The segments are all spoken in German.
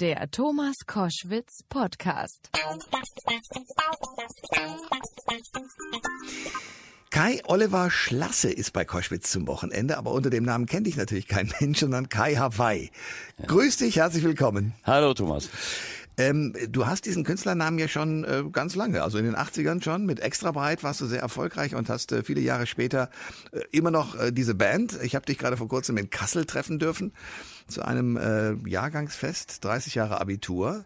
Der Thomas Koschwitz Podcast. Kai Oliver Schlasse ist bei Koschwitz zum Wochenende, aber unter dem Namen kennt dich natürlich kein Mensch, sondern Kai Hawaii. Ja. Grüß dich, herzlich willkommen. Hallo Thomas. Ähm, du hast diesen Künstlernamen ja schon äh, ganz lange, also in den 80ern schon. Mit Extra Breit warst du sehr erfolgreich und hast äh, viele Jahre später äh, immer noch äh, diese Band. Ich habe dich gerade vor kurzem in Kassel treffen dürfen zu einem äh, Jahrgangsfest, 30 Jahre Abitur.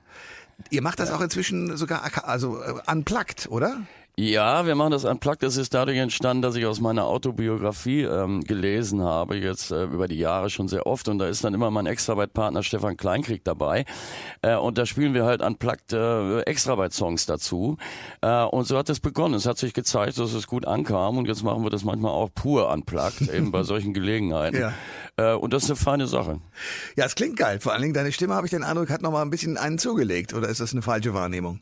Ihr macht das auch inzwischen sogar also äh, unplugged, oder? Ja, wir machen das unplugged. Das ist dadurch entstanden, dass ich aus meiner Autobiografie ähm, gelesen habe, jetzt äh, über die Jahre schon sehr oft. Und da ist dann immer mein Extraarbeit-Partner Stefan Kleinkrieg dabei. Äh, und da spielen wir halt unplugged äh, Extraarbeit-Songs dazu. Äh, und so hat es begonnen. Es hat sich gezeigt, dass es gut ankam. Und jetzt machen wir das manchmal auch pur unplugged, eben bei solchen Gelegenheiten. Ja. Äh, und das ist eine feine Sache. Ja, es klingt geil. Vor allen Dingen deine Stimme, habe ich den Eindruck, hat noch mal ein bisschen einen zugelegt. Oder ist das eine falsche Wahrnehmung?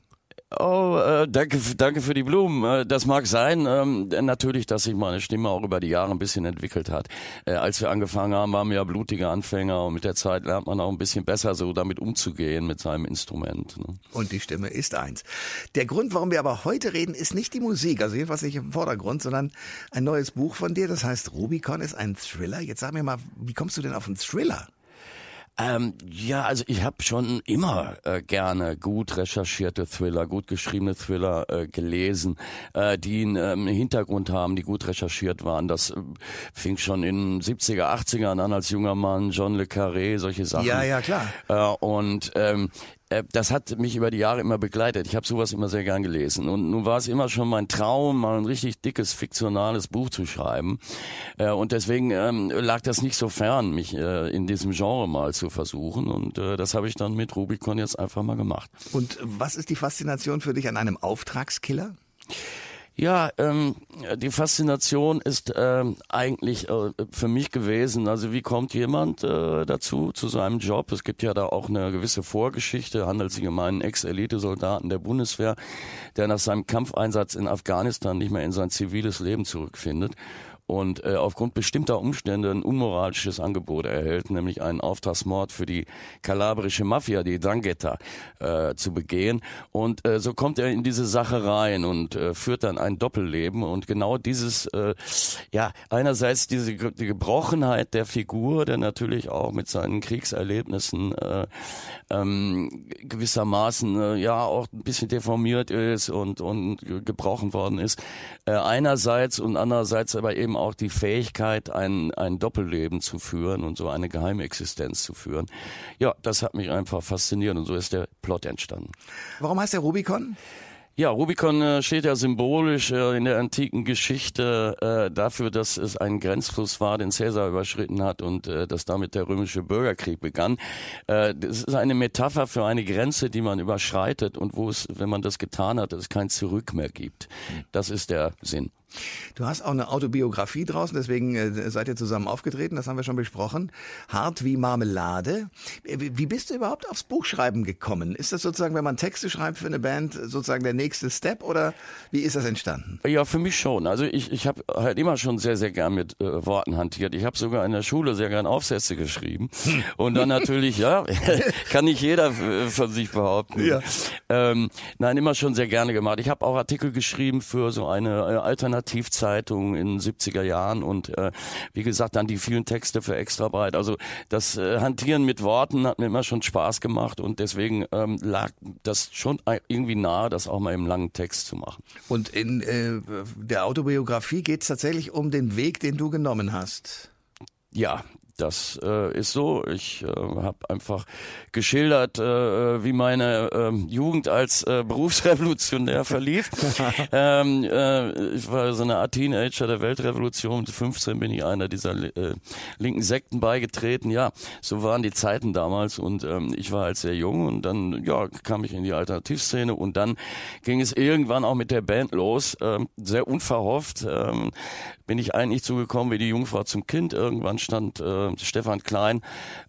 Oh, äh, danke, danke für die Blumen. Äh, das mag sein. Ähm, natürlich, dass sich meine Stimme auch über die Jahre ein bisschen entwickelt hat. Äh, als wir angefangen haben, waren wir ja blutige Anfänger und mit der Zeit lernt man auch ein bisschen besser so damit umzugehen mit seinem Instrument. Ne? Und die Stimme ist eins. Der Grund, warum wir aber heute reden, ist nicht die Musik, also jedenfalls nicht im Vordergrund, sondern ein neues Buch von dir, das heißt Rubicon ist ein Thriller. Jetzt sag mir mal, wie kommst du denn auf einen Thriller? Ähm, ja, also ich habe schon immer äh, gerne gut recherchierte Thriller, gut geschriebene Thriller äh, gelesen, äh, die einen ähm, Hintergrund haben, die gut recherchiert waren. Das äh, fing schon in 70er, 80ern an als junger Mann, John Le Carré, solche Sachen. Ja, ja, klar. Äh, und ähm, äh, das hat mich über die Jahre immer begleitet. Ich habe sowas immer sehr gern gelesen. Und nun war es immer schon mein Traum, mal ein richtig dickes, fiktionales Buch zu schreiben. Äh, und deswegen ähm, lag das nicht so fern, mich äh, in diesem Genre mal zu versuchen. Und das habe ich dann mit Rubicon jetzt einfach mal gemacht. Und was ist die Faszination für dich an einem Auftragskiller? Ja, ähm, die Faszination ist ähm, eigentlich äh, für mich gewesen, also wie kommt jemand äh, dazu, zu seinem Job? Es gibt ja da auch eine gewisse Vorgeschichte, handelt sich um einen Ex-Elite-Soldaten der Bundeswehr, der nach seinem Kampfeinsatz in Afghanistan nicht mehr in sein ziviles Leben zurückfindet und äh, aufgrund bestimmter Umstände ein unmoralisches Angebot erhält, nämlich einen Auftragsmord für die kalabrische Mafia, die Drangheta, äh, zu begehen. Und äh, so kommt er in diese Sache rein und äh, führt dann ein Doppelleben. Und genau dieses, äh, ja, einerseits diese die Gebrochenheit der Figur, der natürlich auch mit seinen Kriegserlebnissen äh, ähm, gewissermaßen äh, ja auch ein bisschen deformiert ist und, und gebrochen worden ist. Äh, einerseits und andererseits aber eben auch die Fähigkeit, ein, ein Doppelleben zu führen und so eine geheime Existenz zu führen. Ja, das hat mich einfach fasziniert und so ist der Plot entstanden. Warum heißt der Rubicon? Ja, Rubicon äh, steht ja symbolisch äh, in der antiken Geschichte äh, dafür, dass es ein Grenzfluss war, den Cäsar überschritten hat und dass damit der römische Bürgerkrieg begann. Das ist eine Metapher für eine Grenze, die man überschreitet und wo es, wenn man das getan hat, es kein Zurück mehr gibt. Das ist der Sinn. Du hast auch eine Autobiografie draußen, deswegen äh, seid ihr zusammen aufgetreten, das haben wir schon besprochen. Hart wie Marmelade. Äh, wie bist du überhaupt aufs Buchschreiben gekommen? Ist das sozusagen, wenn man Texte schreibt für eine Band, sozusagen der nächste Step oder wie ist das entstanden? Ja, für mich schon. Also ich, ich habe halt immer schon sehr, sehr gern mit äh, Worten hantiert. Ich habe sogar in der Schule sehr gern Aufsätze geschrieben. Und dann natürlich, ja, kann nicht jeder äh, von sich behaupten. Ja. Ähm, nein, immer schon sehr gerne gemacht. Ich habe auch Artikel geschrieben für so eine Alternative Alternativzeitung in den 70er Jahren und äh, wie gesagt dann die vielen Texte für Extrabreit. Also das äh, Hantieren mit Worten hat mir immer schon Spaß gemacht und deswegen ähm, lag das schon irgendwie nahe, das auch mal im langen Text zu machen. Und in äh, der Autobiografie geht es tatsächlich um den Weg, den du genommen hast. Ja, das äh, ist so. Ich äh, habe einfach geschildert, äh, wie meine äh, Jugend als äh, Berufsrevolutionär verlief. ähm, äh, ich war so eine Art Teenager der Weltrevolution. Mit 15 bin ich einer dieser äh, linken Sekten beigetreten. Ja, so waren die Zeiten damals und ähm, ich war halt sehr jung und dann ja kam ich in die Alternativszene und dann ging es irgendwann auch mit der Band los. Ähm, sehr unverhofft ähm, bin ich eigentlich zugekommen wie die Jungfrau zum Kind. Irgendwann stand äh, äh, Stefan Klein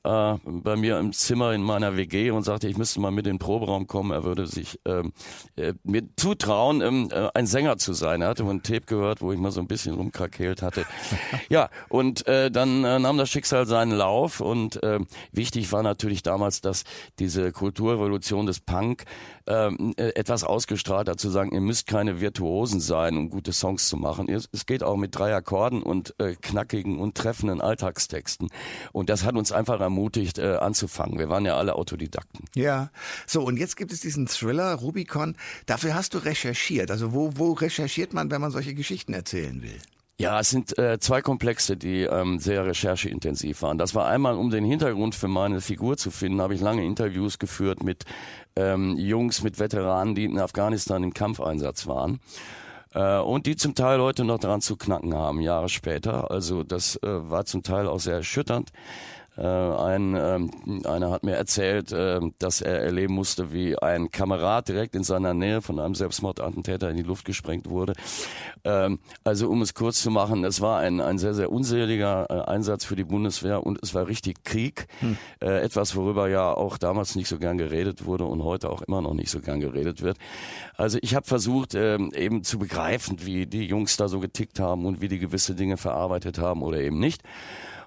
äh, bei mir im Zimmer in meiner WG und sagte, ich müsste mal mit in den Proberaum kommen. Er würde sich ähm, äh, mir zutrauen, ähm, äh, ein Sänger zu sein. Er hatte mal ein Tape gehört, wo ich mal so ein bisschen rumkrakeelt hatte. ja, und äh, dann äh, nahm das Schicksal seinen Lauf und äh, wichtig war natürlich damals, dass diese Kulturrevolution des Punk ähm, äh, etwas ausgestrahlt hat, zu sagen, ihr müsst keine Virtuosen sein, um gute Songs zu machen. Es geht auch mit drei Akkorden und äh, knackigen und treffenden Alltagstexten. Und das hat uns einfach ermutigt, äh, anzufangen. Wir waren ja alle Autodidakten. Ja, so und jetzt gibt es diesen Thriller Rubicon. Dafür hast du recherchiert. Also wo, wo recherchiert man, wenn man solche Geschichten erzählen will? Ja, es sind äh, zwei Komplexe, die ähm, sehr rechercheintensiv waren. Das war einmal, um den Hintergrund für meine Figur zu finden, habe ich lange Interviews geführt mit ähm, Jungs, mit Veteranen, die in Afghanistan im Kampfeinsatz waren. Äh, und die zum Teil heute noch dran zu knacken haben, Jahre später. Also das äh, war zum Teil auch sehr erschütternd. Äh, ein, ähm, einer hat mir erzählt, äh, dass er erleben musste, wie ein Kamerad direkt in seiner Nähe von einem Selbstmordattentäter in die Luft gesprengt wurde. Ähm, also um es kurz zu machen, es war ein, ein sehr, sehr unseliger äh, Einsatz für die Bundeswehr und es war richtig Krieg. Hm. Äh, etwas, worüber ja auch damals nicht so gern geredet wurde und heute auch immer noch nicht so gern geredet wird. Also ich habe versucht, ähm, eben zu begreifen, wie die Jungs da so getickt haben und wie die gewisse Dinge verarbeitet haben oder eben nicht.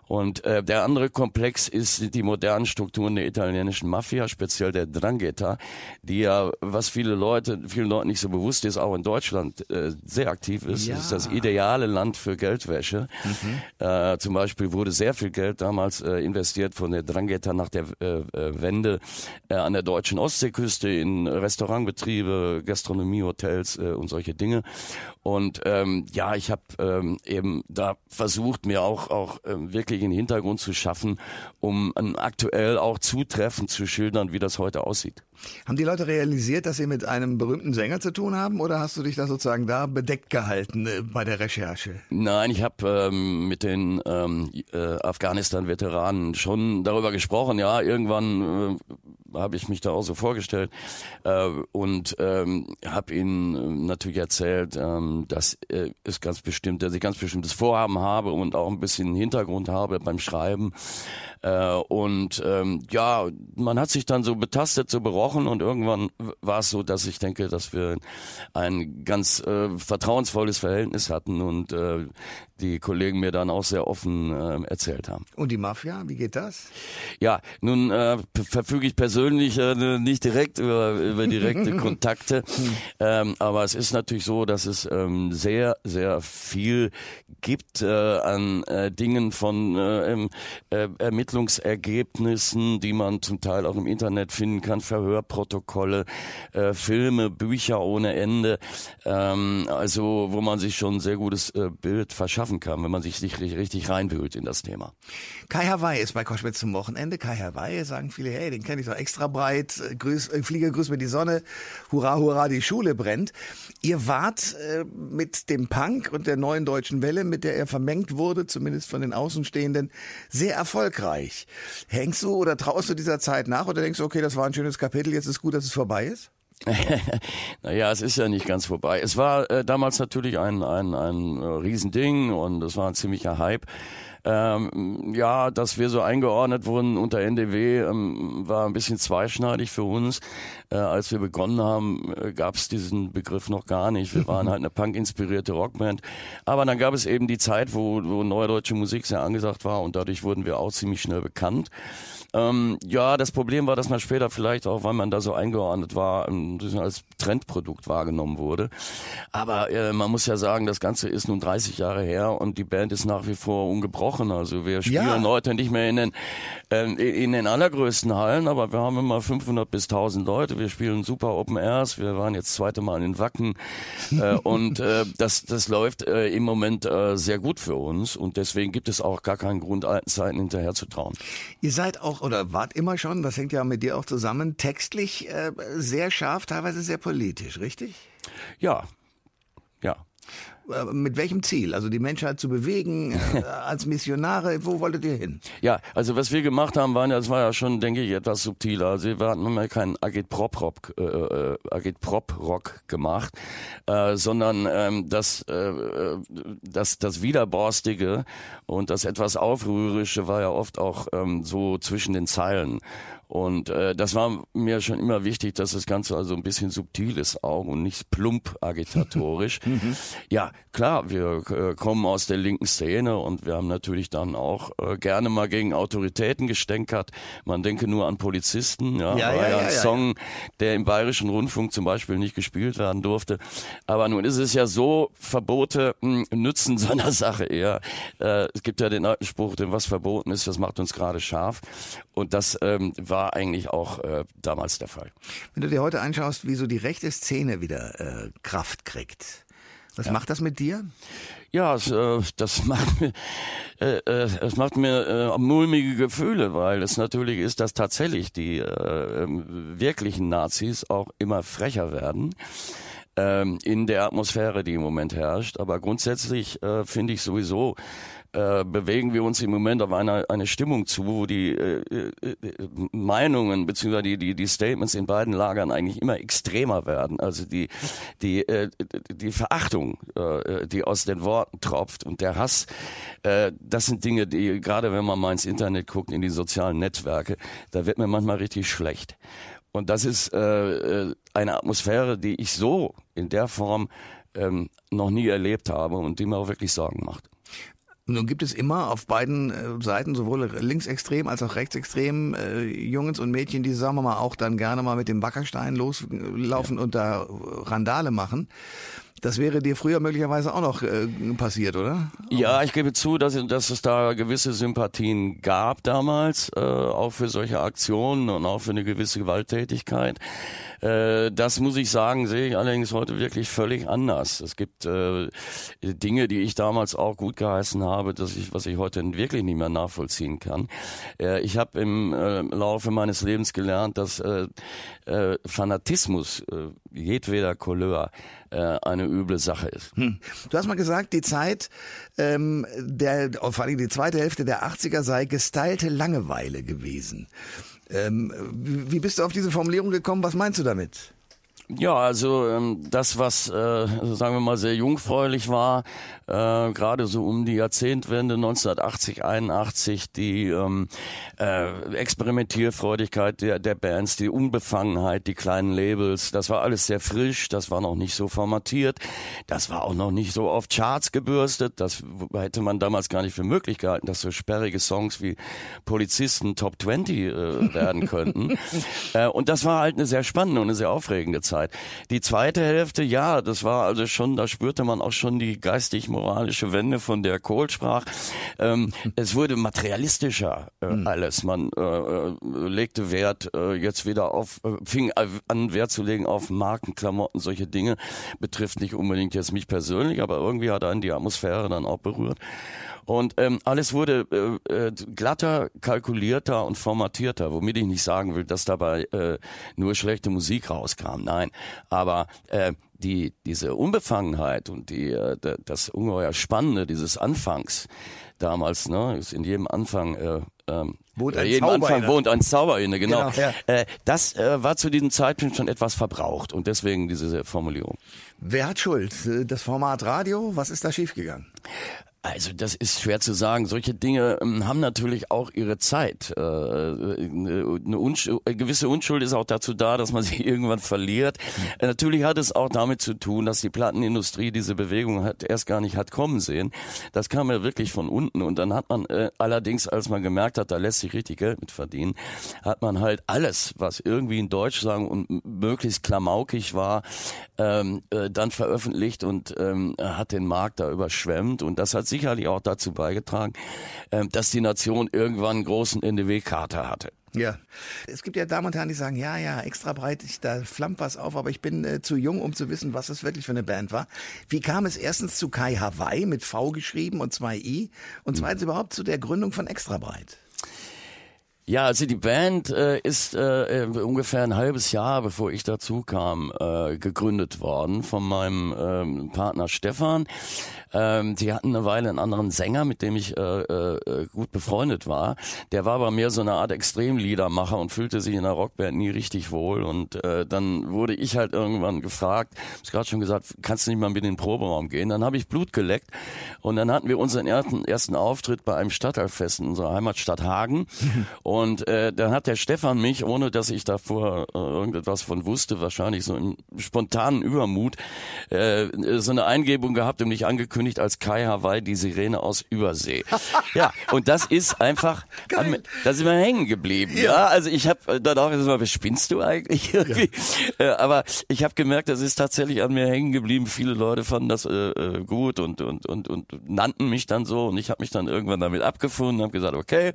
Und äh, der andere Komplex ist die modernen Strukturen der italienischen Mafia, speziell der Drangheta, die ja, was viele Leute, vielen Leuten nicht so bewusst ist, auch in Deutschland äh, sehr aktiv ist. Ja. Das ist das ideale Land für Geldwäsche. Mhm. Äh, zum Beispiel wurde sehr viel Geld damals äh, investiert von der Drangheta nach der äh, äh, Wende äh, an der deutschen Ostseeküste in Restaurantbetriebe, Gastronomie, Hotels äh, und solche Dinge. Und ähm, ja, ich habe ähm, eben da versucht, mir auch auch ähm, wirklich einen Hintergrund zu schaffen, um aktuell auch zutreffend zu schildern, wie das heute aussieht. Haben die Leute realisiert, dass sie mit einem berühmten Sänger zu tun haben, oder hast du dich da sozusagen da bedeckt gehalten äh, bei der Recherche? Nein, ich habe ähm, mit den ähm, äh, Afghanistan-Veteranen schon darüber gesprochen. Ja, irgendwann äh, habe ich mich da auch so vorgestellt äh, und ähm, habe ihnen äh, natürlich erzählt, ähm, dass äh, es ganz bestimmt, dass ich ganz bestimmtes Vorhaben habe und auch ein bisschen Hintergrund habe beim Schreiben. Äh, und ähm, ja, man hat sich dann so betastet, so berochen und irgendwann war es so, dass ich denke, dass wir ein ganz äh, vertrauensvolles Verhältnis hatten und äh, die Kollegen mir dann auch sehr offen äh, erzählt haben. Und die Mafia, wie geht das? Ja, nun äh, verfüge ich persönlich äh, nicht direkt über, über direkte Kontakte, ähm, aber es ist natürlich so, dass es ähm, sehr, sehr viel gibt äh, an äh, Dingen von äh, äh, Ermittlungsergebnissen, die man zum Teil auch im Internet finden kann, Verhörprotokolle, äh, Filme, Bücher ohne Ende, ähm, also wo man sich schon ein sehr gutes äh, Bild verschafft schaffen kann, wenn man sich richtig, richtig reinwühlt in das Thema. Kai Hawaii ist bei Koschwitz zum Wochenende. Kai Hawaii sagen viele, hey, den kenne ich doch extra breit. Grüß, äh, Flieger, grüß mir die Sonne. Hurra, hurra, die Schule brennt. Ihr wart äh, mit dem Punk und der neuen deutschen Welle, mit der er vermengt wurde, zumindest von den Außenstehenden, sehr erfolgreich. Hängst du oder traust du dieser Zeit nach oder denkst du, okay, das war ein schönes Kapitel, jetzt ist gut, dass es vorbei ist? naja, es ist ja nicht ganz vorbei. Es war äh, damals natürlich ein, ein, ein äh, Riesending und es war ein ziemlicher Hype. Ähm, ja, dass wir so eingeordnet wurden unter NDW, ähm, war ein bisschen zweischneidig für uns. Äh, als wir begonnen haben, äh, gab es diesen Begriff noch gar nicht. Wir waren halt eine punk-inspirierte Rockband. Aber dann gab es eben die Zeit, wo, wo neue Musik sehr angesagt war und dadurch wurden wir auch ziemlich schnell bekannt. Ähm, ja, das Problem war, dass man später vielleicht auch, weil man da so eingeordnet war, ähm, als Trendprodukt wahrgenommen wurde. Aber äh, man muss ja sagen, das Ganze ist nun 30 Jahre her und die Band ist nach wie vor ungebrochen. Also wir spielen ja. heute nicht mehr in den, äh, in den allergrößten Hallen, aber wir haben immer 500 bis 1000 Leute. Wir spielen super Open Airs. Wir waren jetzt das zweite Mal in Wacken äh, und äh, das, das läuft äh, im Moment äh, sehr gut für uns und deswegen gibt es auch gar keinen Grund, alten Zeiten hinterher zu trauen. Ihr seid auch oder wart immer schon, das hängt ja mit dir auch zusammen, textlich äh, sehr scharf, teilweise sehr politisch, richtig? Ja, ja. Äh, mit welchem Ziel? Also die Menschheit zu bewegen, äh, als Missionare, wo wolltet ihr hin? Ja, also was wir gemacht haben, waren, das war ja schon, denke ich, etwas subtiler. Also wir hatten mal keinen Agit-Prop-Rock äh, äh, Agit gemacht, äh, sondern ähm, das, äh, das, das Widerborstige und das etwas Aufrührerische war ja oft auch ähm, so zwischen den Zeilen. Und äh, das war mir schon immer wichtig, dass das Ganze also ein bisschen subtil ist auch und nicht plump agitatorisch. Mhm. ja, klar, wir äh, kommen aus der linken Szene und wir haben natürlich dann auch äh, gerne mal gegen Autoritäten gestänkert. Man denke nur an Polizisten. Ja, ja, ja, ja ein Song, der im Bayerischen Rundfunk zum Beispiel nicht gespielt werden durfte. Aber nun ist es ja so, Verbote mh, hm, nützen so einer Sache eher. Äh, es gibt ja den alten Spruch, denn was verboten ist, das macht uns gerade scharf. Und das ähm, war eigentlich auch äh, damals der Fall. Wenn du dir heute anschaust, wie so die rechte Szene wieder äh, Kraft kriegt, was ja. macht das mit dir? Ja, es, äh, das macht mir, äh, äh, es macht mir äh, mulmige Gefühle, weil es natürlich ist, dass tatsächlich die äh, ähm, wirklichen Nazis auch immer frecher werden ähm, in der Atmosphäre, die im Moment herrscht. Aber grundsätzlich äh, finde ich sowieso, äh, bewegen wir uns im Moment auf eine, eine Stimmung zu, wo die äh, äh, Meinungen bzw. Die, die, die Statements in beiden Lagern eigentlich immer extremer werden. Also die, die, äh, die Verachtung, äh, die aus den Worten tropft und der Hass, äh, das sind Dinge, die gerade wenn man mal ins Internet guckt, in die sozialen Netzwerke, da wird mir manchmal richtig schlecht. Und das ist äh, äh eine Atmosphäre, die ich so in der Form ähm, noch nie erlebt habe und die mir auch wirklich Sorgen macht. Nun gibt es immer auf beiden äh, Seiten, sowohl linksextrem als auch rechtsextrem, äh, Jungs und Mädchen, die, sagen wir mal, auch dann gerne mal mit dem Wackerstein loslaufen ja. und da Randale machen. Das wäre dir früher möglicherweise auch noch äh, passiert, oder? Ja, ich gebe zu, dass, dass es da gewisse Sympathien gab damals, äh, auch für solche Aktionen und auch für eine gewisse Gewalttätigkeit. Äh, das muss ich sagen, sehe ich allerdings heute wirklich völlig anders. Es gibt äh, Dinge, die ich damals auch gut geheißen habe, dass ich, was ich heute wirklich nicht mehr nachvollziehen kann. Äh, ich habe im äh, Laufe meines Lebens gelernt, dass äh, äh, Fanatismus äh, jedweder Couleur äh, eine üble Sache ist. Hm. Du hast mal gesagt, die Zeit, ähm, der, vor allem die zweite Hälfte der 80er sei gestylte Langeweile gewesen. Ähm, wie bist du auf diese Formulierung gekommen? Was meinst du damit? Ja, also ähm, das, was, äh, sagen wir mal, sehr jungfräulich war, äh, gerade so um die Jahrzehntwende 1980, 81, die ähm, äh, Experimentierfreudigkeit der, der Bands, die Unbefangenheit, die kleinen Labels, das war alles sehr frisch, das war noch nicht so formatiert, das war auch noch nicht so auf Charts gebürstet, das hätte man damals gar nicht für möglich gehalten, dass so sperrige Songs wie Polizisten Top 20 äh, werden könnten. äh, und das war halt eine sehr spannende und eine sehr aufregende Zeit. Zeit. Die zweite Hälfte, ja, das war also schon, da spürte man auch schon die geistig-moralische Wende, von der Kohl sprach. Ähm, es wurde materialistischer äh, mhm. alles. Man äh, äh, legte Wert äh, jetzt wieder auf, äh, fing an Wert zu legen auf Marken, Klamotten, solche Dinge. Betrifft nicht unbedingt jetzt mich persönlich, aber irgendwie hat einen die Atmosphäre dann auch berührt. Und ähm, alles wurde äh, äh, glatter, kalkulierter und formatierter, womit ich nicht sagen will, dass dabei äh, nur schlechte Musik rauskam. Nein, aber äh, die, diese Unbefangenheit und die, äh, das ungeheuer Spannende dieses Anfangs damals, ne, ist in jedem Anfang äh, ähm, wohnt ein jedem Zauber Anfang wohnt ein Zauber inne, genau. genau ja. äh, das äh, war zu diesem Zeitpunkt schon etwas verbraucht und deswegen diese Formulierung. Wer hat Schuld? Das Format Radio, was ist da schiefgegangen? Also das ist schwer zu sagen. Solche Dinge ähm, haben natürlich auch ihre Zeit. Äh, eine, Unschuld, eine gewisse Unschuld ist auch dazu da, dass man sie irgendwann verliert. Natürlich hat es auch damit zu tun, dass die Plattenindustrie diese Bewegung hat, erst gar nicht hat kommen sehen. Das kam ja wirklich von unten. Und dann hat man äh, allerdings, als man gemerkt hat, da lässt sich richtig Geld mit verdienen, hat man halt alles, was irgendwie in Deutsch sagen und möglichst klamaukig war, ähm, äh, dann veröffentlicht und ähm, hat den Markt da überschwemmt. Und das hat sicherlich auch dazu beigetragen, äh, dass die Nation irgendwann einen großen NDW-Kater hatte. Ja, es gibt ja Damen und Herren, die sagen, ja, ja, extra breit, ich, da flammt was auf, aber ich bin äh, zu jung, um zu wissen, was es wirklich für eine Band war. Wie kam es erstens zu Kai Hawaii mit V geschrieben und zwei I und zweitens mhm. überhaupt zu der Gründung von Extra breit? Ja, also die Band äh, ist äh, ungefähr ein halbes Jahr, bevor ich dazu kam, äh, gegründet worden von meinem ähm, Partner Stefan. Ähm, die hatten eine Weile einen anderen Sänger, mit dem ich äh, äh, gut befreundet war. Der war aber mehr so eine Art Extremliedermacher und fühlte sich in der Rockband nie richtig wohl. Und äh, dann wurde ich halt irgendwann gefragt, ich gerade schon gesagt, kannst du nicht mal mit in den Proberaum gehen? Dann habe ich Blut geleckt und dann hatten wir unseren ersten, ersten Auftritt bei einem Stadtteilfest in unserer Heimatstadt Hagen. und äh, dann hat der Stefan mich, ohne dass ich davor äh, irgendetwas von wusste, wahrscheinlich so im spontanen Übermut, äh, so eine Eingebung gehabt und mich angekündigt, als Kai Hawaii die Sirene aus Übersee. ja, und das ist einfach, Geil. da sind wir hängen geblieben. Ja, ja also ich habe dann auch gesagt, was spinnst du eigentlich? Ja. Äh, aber ich habe gemerkt, das ist tatsächlich an mir hängen geblieben. Viele Leute fanden das äh, äh, gut und, und, und, und nannten mich dann so und ich habe mich dann irgendwann damit abgefunden, habe gesagt, okay,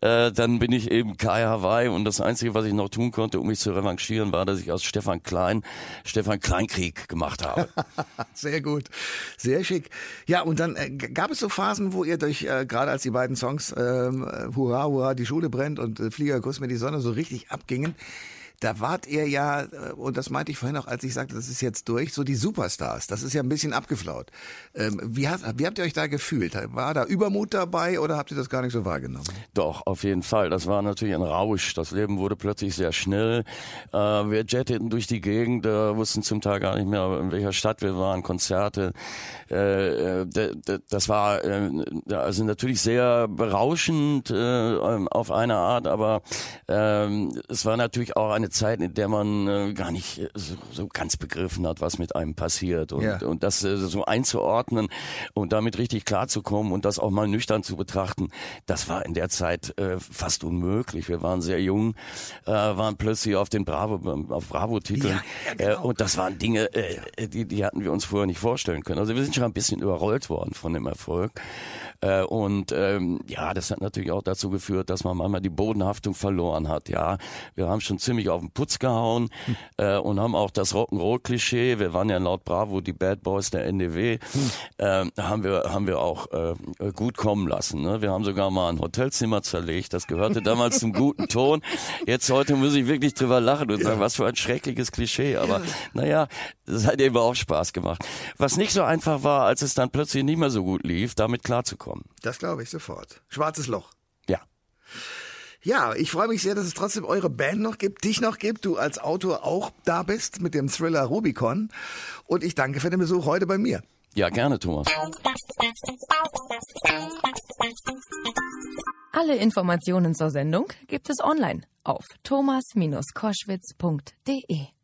äh, dann bin ich eben Kai Hawaii und das Einzige, was ich noch tun konnte, um mich zu revanchieren, war, dass ich aus Stefan Klein Stefan Kleinkrieg gemacht habe. Sehr gut, sehr schick. Ja, und dann äh, gab es so Phasen, wo ihr durch, äh, gerade als die beiden Songs ähm, Hurra, Hurra, die Schule brennt und äh, Flieger, Kuss mir die Sonne so richtig abgingen, da wart ihr ja, äh, und das meinte ich vorhin auch, als ich sagte, das ist jetzt durch, so die Superstars. Das ist ja ein bisschen abgeflaut. Ähm, wie, hat, wie habt ihr euch da gefühlt? War da Übermut dabei oder habt ihr das gar nicht so wahrgenommen? Doch, auf jeden Fall. Das war natürlich ein Rausch. Das Leben wurde plötzlich sehr schnell. Äh, wir jetteten durch die Gegend, äh, wussten zum Teil gar nicht mehr, in welcher Stadt wir waren, Konzerte. das war also natürlich sehr berauschend auf eine Art, aber ähm, es war natürlich auch eine Zeit, in der man äh, gar nicht äh, so, so, ganz begriffen hat, was mit einem passiert und, ja. und das äh, so einzuordnen und damit richtig klarzukommen und das auch mal nüchtern zu betrachten, das war in der Zeit äh, fast unmöglich. Wir waren sehr jung, äh, waren plötzlich auf den Bravo, auf Bravo-Titeln ja, ja, genau. äh, und das waren Dinge, äh, die, die hatten wir uns vorher nicht vorstellen können. Also wir sind schon ein bisschen überrollt worden von dem Erfolg. Äh, und ähm, ja, das hat natürlich auch dazu geführt, dass man manchmal die Bodenhaftung verloren hat. Ja, wir haben schon ziemlich auf den Putz gehauen hm. äh, und haben auch das Rock'n'Roll-Klischee. Wir waren ja laut Bravo die Bad Boys der NDW. Hm. Äh, haben wir haben wir auch äh, gut kommen lassen. Ne? Wir haben sogar mal ein Hotelzimmer zerlegt. Das gehörte damals zum guten Ton. Jetzt heute muss ich wirklich drüber lachen und sagen, was für ein schreckliches Klischee. Aber naja, das hat eben auch Spaß gemacht. Was nicht so einfach war, als es dann plötzlich nicht mehr so gut lief, damit klarzukommen. Das glaube ich sofort. Schwarzes Loch. Ja. Ja, ich freue mich sehr, dass es trotzdem eure Band noch gibt, dich noch gibt, du als Autor auch da bist mit dem Thriller Rubicon. Und ich danke für den Besuch heute bei mir. Ja, gerne, Thomas. Alle Informationen zur Sendung gibt es online auf thomas-koschwitz.de.